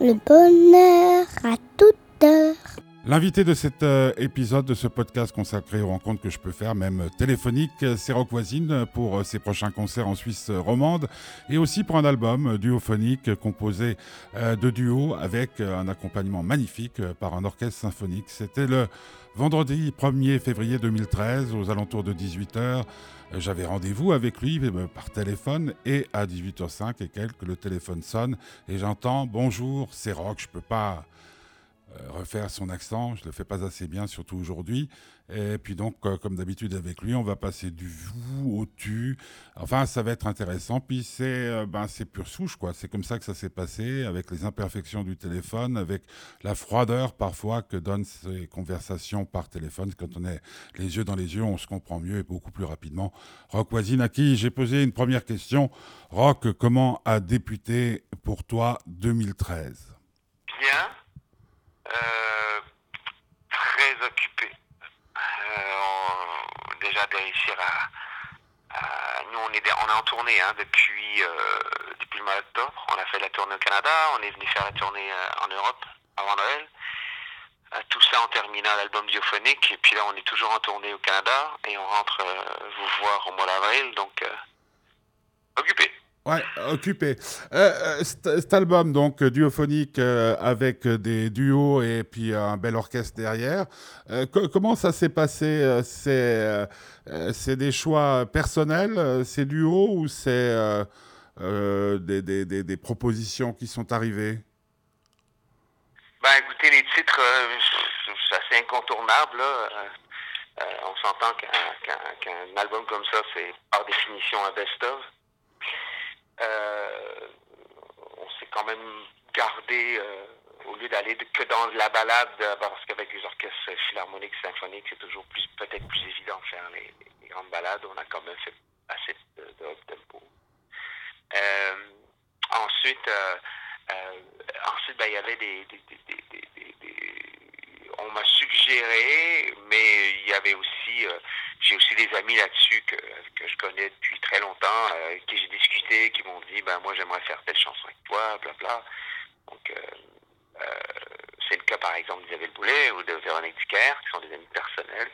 le bonheur à toute heure. L'invité de cet euh, épisode de ce podcast consacré aux rencontres que je peux faire, même téléphoniques, c'est Rock Voisine pour euh, ses prochains concerts en Suisse romande et aussi pour un album euh, duophonique composé de duos avec un accompagnement magnifique par un orchestre symphonique. C'était le vendredi 1er février 2013 aux alentours de 18h. J'avais rendez-vous avec lui par téléphone et à 18h05 et quelques, le téléphone sonne et j'entends bonjour, c'est Rock, je peux pas euh, refaire son accent. Je ne le fais pas assez bien, surtout aujourd'hui. Et puis donc, euh, comme d'habitude avec lui, on va passer du vous au tu. Enfin, ça va être intéressant. Puis c'est euh, ben, c'est pure souche, quoi. C'est comme ça que ça s'est passé, avec les imperfections du téléphone, avec la froideur parfois que donnent ces conversations par téléphone. Quand on est les yeux dans les yeux, on se comprend mieux et beaucoup plus rapidement. Rock Voisine, à qui j'ai posé une première question. Rock, comment a débuté pour toi 2013 Bien. Euh, très occupé. Euh, déjà de réussir à, nous on est on est en tournée hein, depuis euh, depuis le mois d'octobre. On a fait la tournée au Canada, on est venu faire la tournée en Europe avant Noël. tout ça en terminant l'album diophonique et puis là on est toujours en tournée au Canada et on rentre vous voir au mois d'avril donc occupé. Ouais, occupé. Euh, euh cet album, donc, duophonique euh, avec des duos et puis un bel orchestre derrière, comment ça s'est passé C'est des choix personnels, ces duos, ou c'est des, propositions qui sont arrivées? Ben, écoutez, les titres, c'est incontournable. Là. on s'entend qu'un album comme ça, c'est par définition un best-of. Euh, on s'est quand même gardé, euh, au lieu d'aller que dans la balade, euh, parce qu'avec les orchestres philharmoniques, symphoniques, c'est toujours plus peut-être plus évident de faire les, grandes balades. On a quand même fait assez de, de tempo. ensuite, ensuite, ben, il y avait des, des, on m'a suggéré, mais il y avait aussi, j'ai aussi des amis là-dessus que, que je connais depuis très longtemps, euh, qui j'ai discuté, qui m'ont dit, ben moi j'aimerais faire telle chanson avec toi, bla bla. Donc euh, euh, c'est le cas par exemple d'Isabelle Boulet ou de Véronique Duquer, qui sont des amis personnels,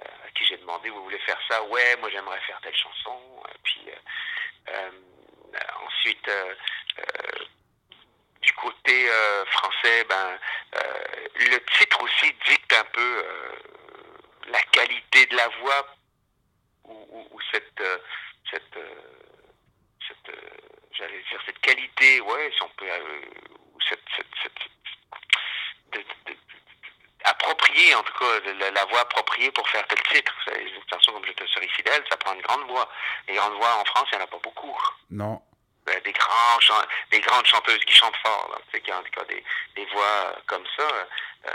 à qui j'ai demandé, vous voulez faire ça? Ouais, moi j'aimerais faire telle chanson. puis ensuite, du côté français, ben le titre aussi dicte un peu la qualité de la voix ou, cette, euh, cette, euh, cette euh, j'allais dire cette qualité, ouais, si on peut, ou cette, cette, cette de, appropriée, en tout cas, la, voix appropriée pour faire tel titre. Une chanson comme Je te serai fidèle, ça prend une grande voix. Les grandes voix en France, il n'y en a pas beaucoup. Non. Des, grands, des grandes chanteuses qui chantent fort, là, tu sais, qui ont en tout cas des, des voix comme ça. Euh,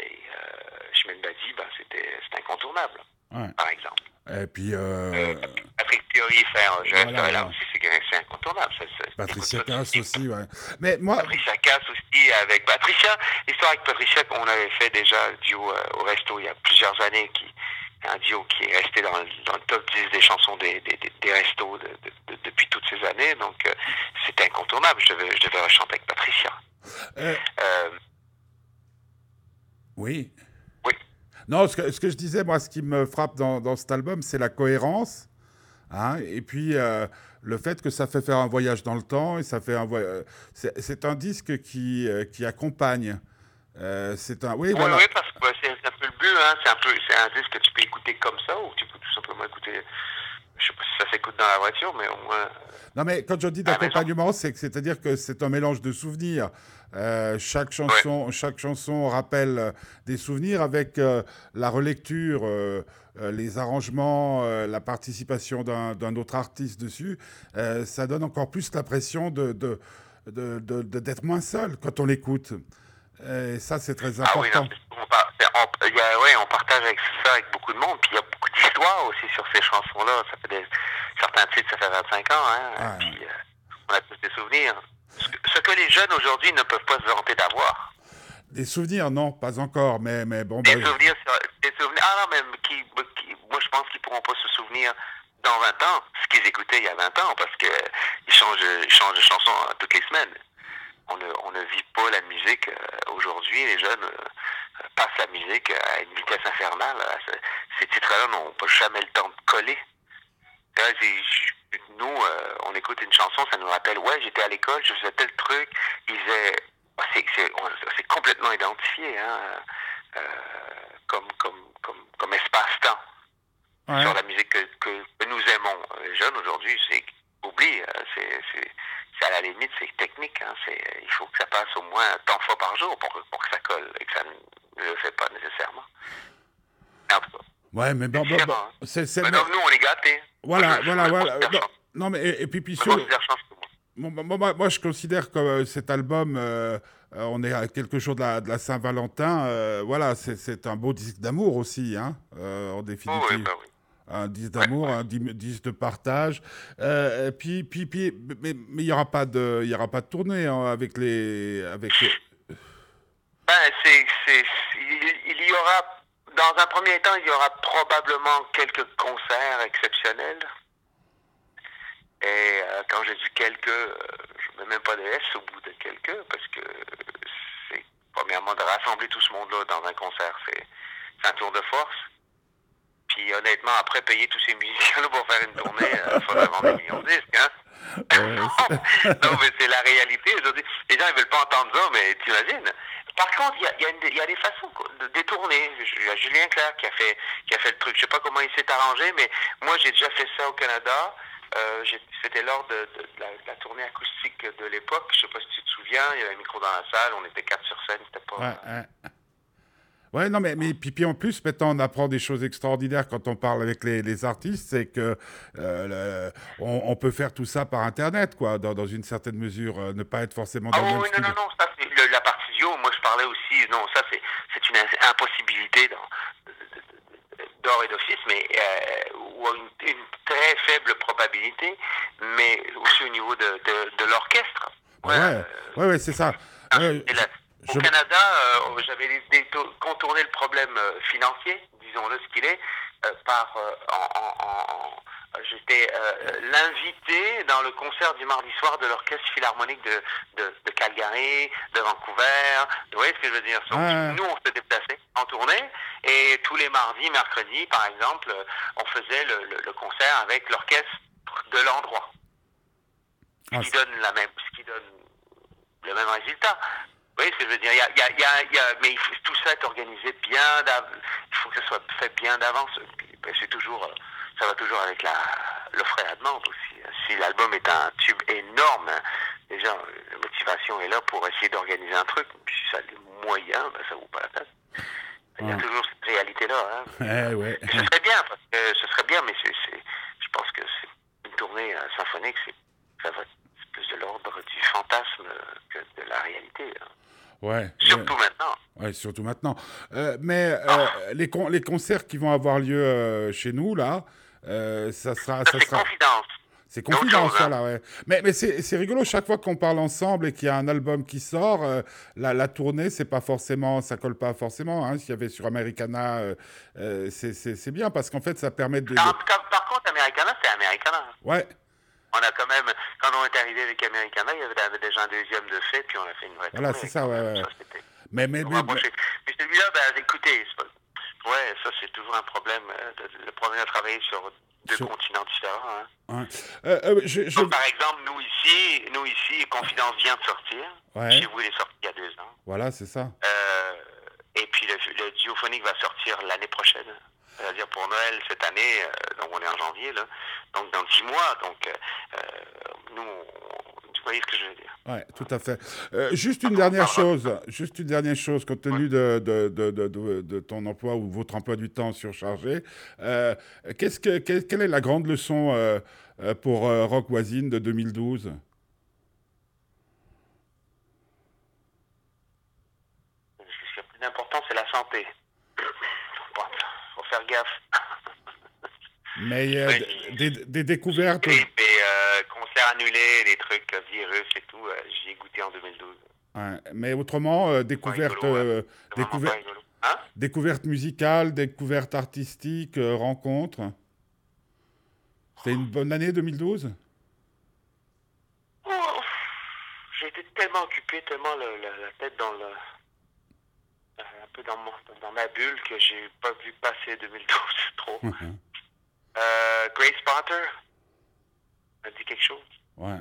et, euh, Badi, ben, c'était incontournable par exemple. Et puis. Euh... euh Patrick Fiori faire Je voilà, là aussi, c'est incontournable. Ça, ça, Patricia Cass aussi, ouais. Mais moi. Patricia Cass aussi, avec Patricia. L'histoire avec Patricia qu'on avait fait déjà duo euh, au resto il y a plusieurs années, qui un duo qui est resté dans, dans le top 10 des chansons des, des, des restos de, de, depuis toutes ces années. Donc, euh, c'était incontournable. Je devais, je devais rechanter avec Patricia. Euh... Oui. Non, ce que, ce que, je disais, moi, ce qui me frappe dans, dans cet album, c'est la cohérence. Hein, et puis euh, le fait que ça fait faire un voyage dans le temps et ça fait un euh, c'est un disque qui, euh, qui accompagne. c'est un oui, voilà. oui parce que c'est un peu le but. Hein, c'est un peu c'est un disque que tu peux écouter comme ça ou tu peux tout simplement écouter. Je sais pas si ça s'écoute dans la voiture, mais au moins. Non, mais quand je dis d'accompagnement, c'est c'est-à-dire que c'est un mélange de souvenirs. Euh, chaque, chanson, chaque chanson rappelle euh, des souvenirs avec euh, la relecture, les arrangements, la participation d'un autre artiste dessus. ça donne encore plus l'impression de, de, d'être moins seul quand on l'écoute. Et ça, c'est très important. Ah oui, on, on, partage avec ça avec beaucoup de monde. Puis il y a beaucoup d'histoires aussi sur ces chansons-là. Ça fait des, certains titres, ça fait 25 ans. Hein, Puis on a tous des souvenirs ce que les jeunes aujourd'hui ne peuvent pas se vanter d'avoir. Des souvenirs, non, pas encore, mais, mais bon. Des, bah, souvenirs, des souvenirs. Ah non, mais qui, moi je pense qu'ils pourront pas se souvenir dans 20 ans, ce qu'ils écoutaient il y a 20 ans, parce qu'ils changent, ils changent de chanson toutes les semaines. on ne, on ne vit pas la musique euh, aujourd'hui. Les jeunes passent la musique à une vitesse infernale. Ces titres-là n'ont pas jamais le temps de coller. Nous, euh, on écoute une chanson, ça nous rappelle, ouais, j'étais à l'école, je faisais tel truc. Ils faisaient, ah, c'est, complètement identifié, hein, euh, comme, comme, comme, comme espace-temps Ouais. sur la musique que, que, nous aimons. Les jeunes aujourd'hui, c'est oublie, c'est, c'est à la limite, c'est technique. Hein, c'est, il faut que ça passe au moins tant de fois par jour pour, que- pour que ça colle et que ça ne le fait pas nécessairement. Mais en tout cas, Ouais, mais bon, bon, bon, hein. c'est, c'est- maintenant, nous, on est gâtés. voilà, voilà, voilà. Non, mais et, et puis, puis sur- moi. Bah, moi, moi, je considère que euh, cet album, euh, euh, on est à quelque chose de la, de la Saint-Valentin. euh, voilà, c'est- c'est un beau disque d'amour aussi, hein, en Oh, définitive. oui, bah oui. Un disque d'amour, un di- disque de partage. Euh, puis, puis, puis, mais mais il n'y aura pas de, aura pas de tournée hein, avec les, avec. Ben, c'est, c'est, il, y aura, dans un premier temps, il y aura probablement quelques concerts exceptionnels. Et euh, quand je dis quelques, euh, je ne mets même pas de S au bout de quelques, parce que c'est, premièrement, de rassembler tout ce monde-là dans un concert, c'est, c'est un tour de force. Honnêtement, après, payer tous ces musiciens-là pour faire une tournée, il faudrait vendre des millions de disques, hein? Ouais, non, mais c'est la réalité. aujourd'hui. Les gens, ils veulent pas entendre ça, mais t'imagines. Par contre, il y y, y a des façons de détourner. Il y a Julien Clerc qui a fait, qui a fait le truc. Je sais pas comment il s'est arrangé, mais moi, j'ai déjà fait ça au Canada. Euh, C'était lors de, de- de la, de la tournée acoustique de l'époque. Je sais pas si tu te souviens. Il y avait un micro dans la salle. On était quatre sur scène. C'était pas. Ouais, ouais. Ouais, non, mais, mais puis, puis en plus, maintenant, on apprend des choses extraordinaires quand on parle avec les, les artistes, c'est que euh, le- on, on peut faire tout ça par Internet, quoi, dans, dans une certaine mesure, euh, ne pas être forcément Ah dans le même oui, non, studio. non, non, ça c'est le- la partie duo. Moi, je parlais aussi, non, ça c'est c'est une impossibilité dans- d'or et d'office, mais euh, ou une, une très faible probabilité, mais aussi au niveau de, de, de l'orchestre. Ouais, euh, ouais, ouais, c'est ça. Ouais, là, au je- Canada, euh, j'avais contourné le problème euh, financier, disons-le ce qu'il est, euh, par en, en- en- en- j'étais euh, l'invité dans le concert du mardi soir de l'orchestre philharmonique de, de, de Calgary, de Vancouver. Vous voyez ce que je veux dire? Ouais. Nous, on se déplaçait en tournée et tous les mardis, mercredis, par exemple, on faisait le, le- le concert avec l'orchestre de l'endroit Ah, qui donne la même, ce qui donne le même résultat. Voyez ce que je veux dire? Il y a, il y a- il y a- Mais il faut, tout ça est organisé bien d'avance. Il faut que ça soit fait bien d'avance. Ben, c'est toujours, euh, ça va toujours avec la, l'offre et la demande aussi. hein. Si l'album est un tube énorme, hein, déjà, la motivation est là pour essayer d'organiser un truc. Si ça a les moyens, ben, ça vaut pas la peine. Il y a Ouais. toujours cette réalité-là. Hein. Ouais. Et ce serait bien, parce que ce serait bien, mais c'est, c'est, je pense que c'est une tournée euh, symphonique, c'est, ça va être plus de l'ordre du fantasme que de la réalité. hein. Ouais, Surtout maintenant. ouais, surtout maintenant. Euh, mais euh, Ah. les, con- les concerts qui vont avoir lieu euh, chez nous, là, euh, ça sera... Ça, Ça sera... confidence. C'est confidentiel, choses, hein. là, ouais. Mais, mais c'est rigolo, chaque fois qu'on parle ensemble et qu'il y a un album qui sort, la, la tournée, c'est pas forcément, ça colle pas forcément. Hein. S'il y avait sur Americana, c'est- bien parce qu'en fait, ça permet de. par- par contre, Americana, c'est Americana. Ouais, On a quand même, quand on est arrivé avec Americana, il y avait, il y avait déjà un deuxième de fait, puis on a fait une vraie Voilà, c'est ça, ouais. Ça, mais, mais, mais- approcher. Mais celui-là, ben, écoutez, ouais, ça c'est toujours un problème. euh, Le problème à travailler sur deux Sur- continents différents. hein. Euh, euh, je, je- Donc, par exemple, nous ici, nous ici, Confidence vient de sortir. Ouais. Chez vous, il est sorti il y a deux ans. Voilà, c'est ça. Euh, et puis le, le diophonique va sortir l'année prochaine. C'est-à-dire pour Noël cette année, euh, donc on est en janvier, là. Donc dans dix mois, donc euh, euh, nous, on- vous voyez ce que je veux dire. Ouais, tout à fait. Euh, juste une dernière chose, juste une dernière chose, compte tenu de, de, de, de, de- de ton emploi ou votre emploi du temps surchargé, euh, qu'est-ce que, quelle, est la grande leçon euh, pour Rock Voisine de 2012 Ce qui est plus important, c'est la santé. Faut, pas- faut faire gaffe. Mais euh, des, des découvertes. Grippe et euh, concerts annulés, des trucs euh, virus et tout, euh, j'y ai goûté en 2012. Ouais, mais autrement, découvertes, ouais. Hein musicales, découvertes artistiques, rencontres. C'était une bonne année 2012 Oh, J'ai été tellement occupé, tellement le- le- la tête dans le. euh, un peu dans, mon, dans ma bulle que j'ai pas vu passer 2012 trop. Euh, Grace Potter, ça dit quelque chose? Ouais.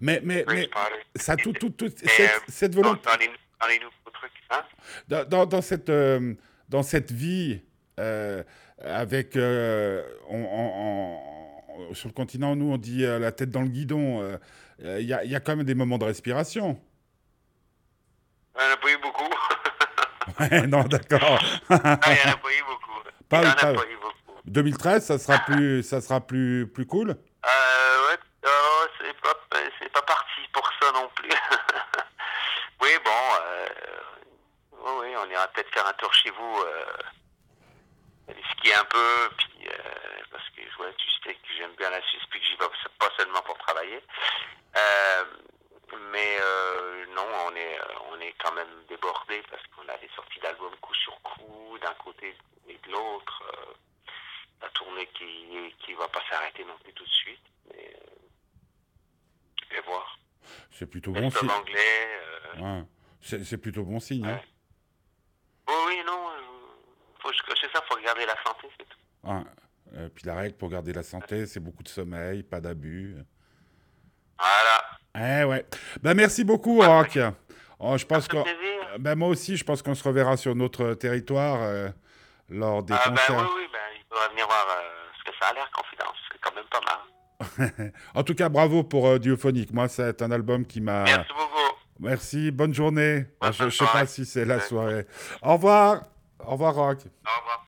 Mais, mais, Grace mais Potter. ça, tout, tout, tout, Mais, cette, euh, cette dans, volonté, dans les, dans les nouveaux trucs, hein? dans, dans, dans cette, euh, dans cette vie, euh, avec, euh, on- on- on- sur le continent, nous, on dit euh, la tête dans le guidon, il y, y a quand même des moments de respiration. Il n'y en a pas eu beaucoup. Ouais, non, d'accord. Il n'y en a pas eu beaucoup. Pas- il en a pas? eu beaucoup. 2013, ça sera plus, ça sera plus, plus cool. Euh, ouais, euh, c'est pas, pas parti pour ça non plus. oui, bon, euh, oui, on ira peut-être faire un tour chez vous, euh, aller skier un peu, puis, parce que ouais, tu sais que j'aime bien la Suisse, que j'y vais pas seulement pour travailler. Mais non, on est, on est quand même débordé parce qu'on a des sorties d'albums coup sur coup, d'un côté et de l'autre. Euh, qui va pas s'arrêter non plus tout de suite. Mais euh, je vais voir. C'est plutôt bon signe. euh. C'est plutôt bon signe. hein. Oui, oui, non. euh, faut, c'est ça, faut regarder la santé, c'est tout. Euh, puis la règle pour garder la santé, c'est beaucoup de sommeil, pas d'abus. Voilà. Eh ouais. Ben, merci beaucoup, Rock. Oh, je pense plaisir. Ben, moi aussi, je pense qu'on se reverra sur notre territoire euh, lors des Ah, ben oui, oui, ben, il faudra venir voir euh, que ça a l'air, Confidence. C'est quand même pas mal. en tout cas, bravo pour euh, Diophonique. Moi, c'est un album qui m'a... Merci beaucoup. Merci, bonne journée. Bonne je ne sais pas si c'est la soirée. Au revoir. Au revoir, Rock. Au revoir.